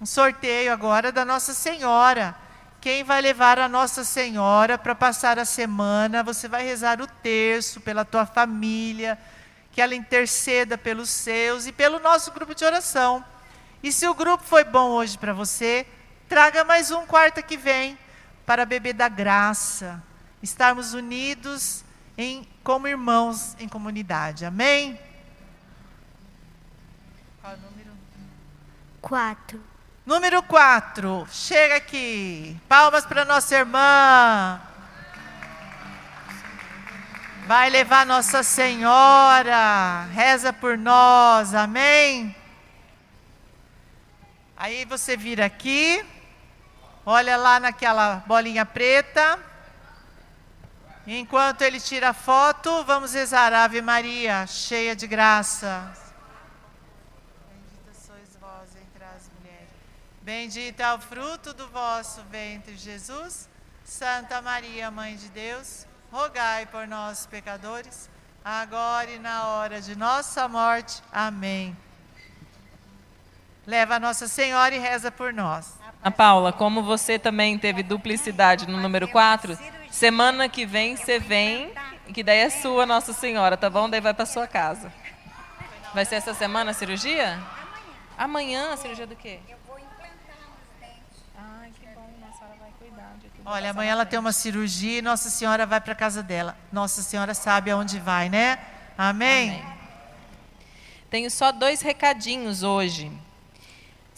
Um sorteio agora da Nossa Senhora. Quem vai levar a Nossa Senhora para passar a semana? Você vai rezar o terço pela tua família, que ela interceda pelos seus e pelo nosso grupo de oração. E se o grupo foi bom hoje para você, traga mais um quarta que vem para beber da graça, estarmos unidos em, como irmãos em comunidade. Amém? Qual é o número? Quatro. Número 4. Chega aqui. Palmas para nossa irmã. Vai levar Nossa Senhora. Reza por nós. Amém? Aí você vira aqui. Olha lá naquela bolinha preta. Enquanto ele tira a foto, vamos rezar a Ave Maria, cheia de graça. Bendita sois vós entre as mulheres. Bendito é o fruto do vosso ventre, Jesus. Santa Maria, Mãe de Deus, rogai por nós, pecadores, agora e na hora de nossa morte. Amém. Leva a Nossa Senhora e reza por nós. A Paula, como você também teve duplicidade no número 4, semana que vem você vem, que daí é sua Nossa Senhora, tá bom? Daí vai para sua casa. Vai ser essa semana a cirurgia? Amanhã a cirurgia do quê? Eu vou implantar os dentes. Ai, que bom, Nossa Senhora vai cuidar. Olha, amanhã ela tem uma cirurgia e Nossa Senhora vai para casa dela. Nossa Senhora sabe aonde vai, né? Amém? Amém. Tenho só dois recadinhos hoje.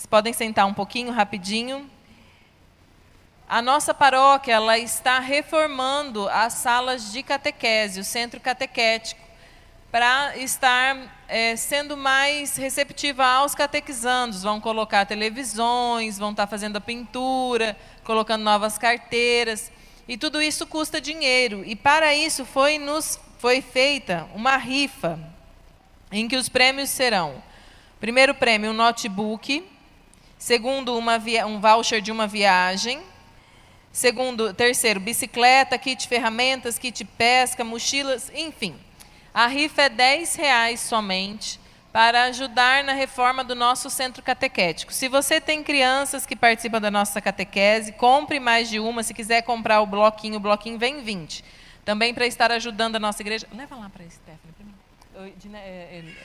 Vocês podem sentar um pouquinho, rapidinho. A nossa paróquia ela está reformando as salas de catequese, o centro catequético, para estar eh, sendo mais receptiva aos catequizandos. Vão colocar televisões, vão estar fazendo a pintura, colocando novas carteiras. E tudo isso custa dinheiro. E para isso foi, nos, foi feita uma rifa, em que os prêmios serão: primeiro prêmio, um notebook. Segundo, uma via- um voucher de uma viagem. Segundo, terceiro, bicicleta, kit ferramentas, kit pesca, mochilas, enfim. A rifa é 10 reais somente para ajudar na reforma do nosso centro catequético. Se você tem crianças que participam da nossa catequese, compre mais de uma. Se quiser comprar o bloquinho, o bloquinho vem 20. Também para estar ajudando a nossa igreja. Leva lá para a Stephanie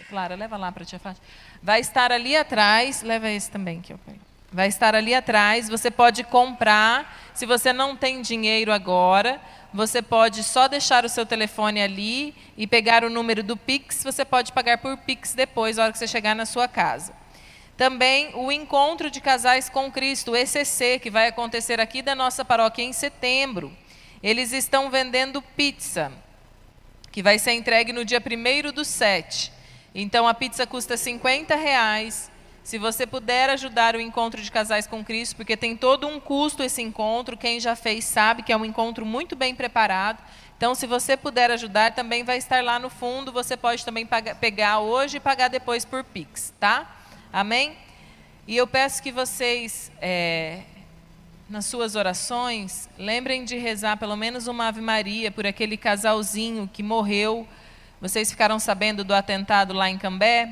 Clara, leva lá para a tia Fátima. Vai estar ali atrás, leva esse também que eu pego. Vai estar ali atrás, você pode comprar. Se você não tem dinheiro agora, você pode só deixar o seu telefone ali e pegar o número do Pix, você pode pagar por Pix depois, na hora que você chegar na sua casa. Também o encontro de casais com Cristo, o ECC, que vai acontecer aqui da nossa paróquia em setembro. Eles estão vendendo pizza que vai ser entregue no dia 1 do 7. Então a pizza custa 50 reais. Se você puder ajudar o encontro de casais com Cristo, porque tem todo um custo esse encontro, quem já fez sabe que é um encontro muito bem preparado. Então, se você puder ajudar, também vai estar lá no fundo. Você pode também pagar- pegar hoje e pagar depois por Pix, tá? Amém? E eu peço que vocês é, nas suas orações, lembrem de rezar pelo menos uma Ave Maria por aquele casalzinho que morreu. Vocês ficaram sabendo do atentado lá em Cambé?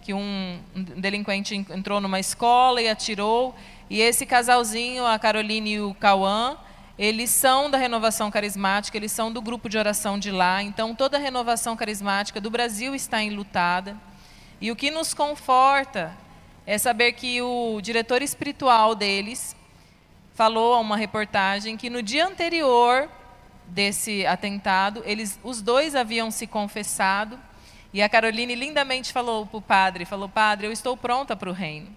Que um delinquente en- entrou numa escola e atirou. E esse casalzinho, a Caroline e o Cauã, eles são da renovação carismática, eles são do grupo de oração de lá. Então, toda a renovação carismática do Brasil está enlutada. E o que nos conforta é saber que o diretor espiritual deles falou a uma reportagem que no dia anterior desse atentado, eles, os dois haviam se confessado e a Caroline lindamente falou para o padre, falou, padre, eu estou pronta para o reino.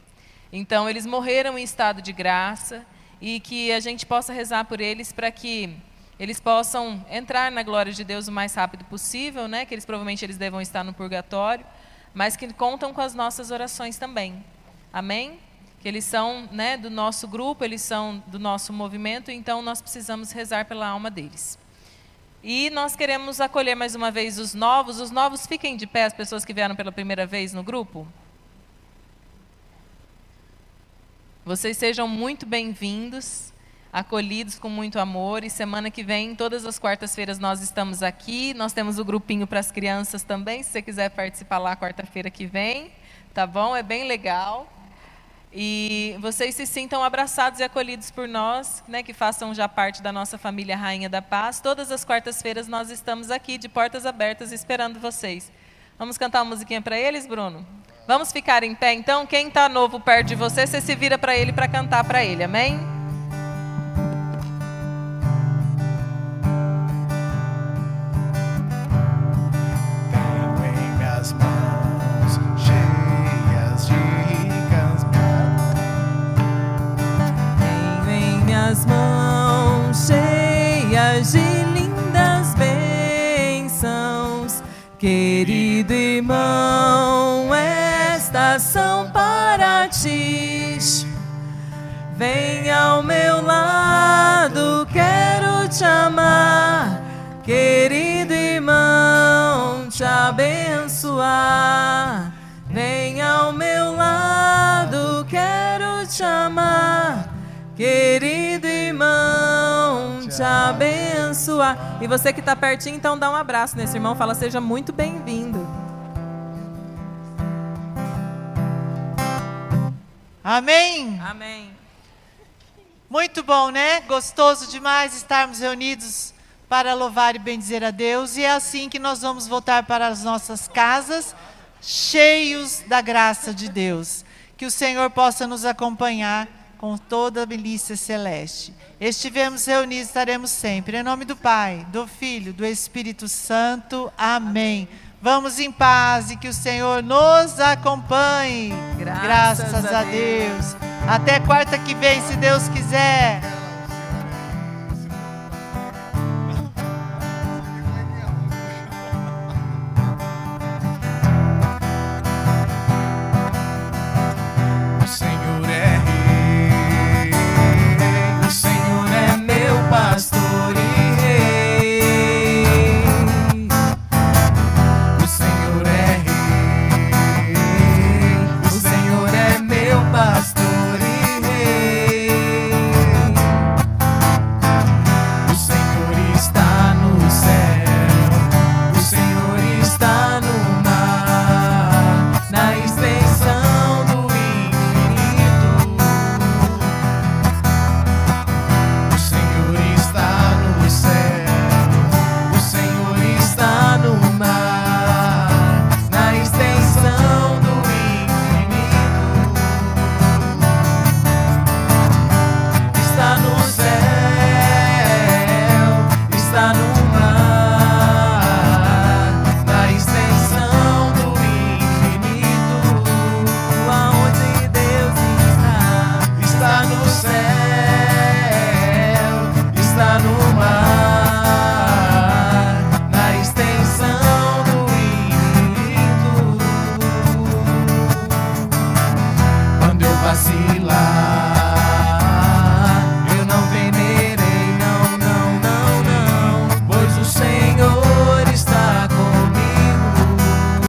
Então, eles morreram em estado de graça e que a gente possa rezar por eles para que eles possam entrar na glória de Deus o mais rápido possível, né? Que eles provavelmente eles devam estar no purgatório, mas que contam com as nossas orações também. Amém? Que eles são, né, do nosso grupo, eles são do nosso movimento, então nós precisamos rezar pela alma deles. E nós queremos acolher mais uma vez os novos. Os novos fiquem de pé, as pessoas que vieram pela primeira vez no grupo. Vocês sejam muito bem-vindos, acolhidos com muito amor. E semana que vem, todas as quartas-feiras, nós estamos aqui. Nós temos o grupinho para as crianças também, se você quiser participar lá quarta-feira que vem. Tá bom? É bem legal. E vocês se sintam abraçados e acolhidos por nós, né, que façam já parte da nossa família Rainha da Paz. Todas as quartas-feiras nós estamos aqui, de portas abertas, esperando vocês. Vamos cantar uma musiquinha para eles, Bruno? Vamos ficar em pé então? Quem está novo perto de você, você se vira para ele para cantar para ele, amém? Tenho em minhas mãos minhas mãos cheias de lindas bênçãos, querido irmão, estas são para ti. Vem ao meu lado, quero te amar, querido irmão, te abençoar. Vem ao meu lado, quero te amar, querido te abençoar. E você que está pertinho, então dá um abraço nesse irmão, fala seja muito bem-vindo. Amém? Amém. Muito bom, né? Gostoso demais estarmos reunidos para louvar e bendizer a Deus. E é assim que nós vamos voltar para as nossas casas, cheios da graça de Deus. Que o Senhor possa nos acompanhar com toda a milícia celeste. Estivemos reunidos, estaremos sempre. Em nome do Pai, do Filho, do Espírito Santo. Amém. Vamos em paz e que o Senhor nos acompanhe. Graças Graças a a Deus. Até quarta que vem, se Deus quiser.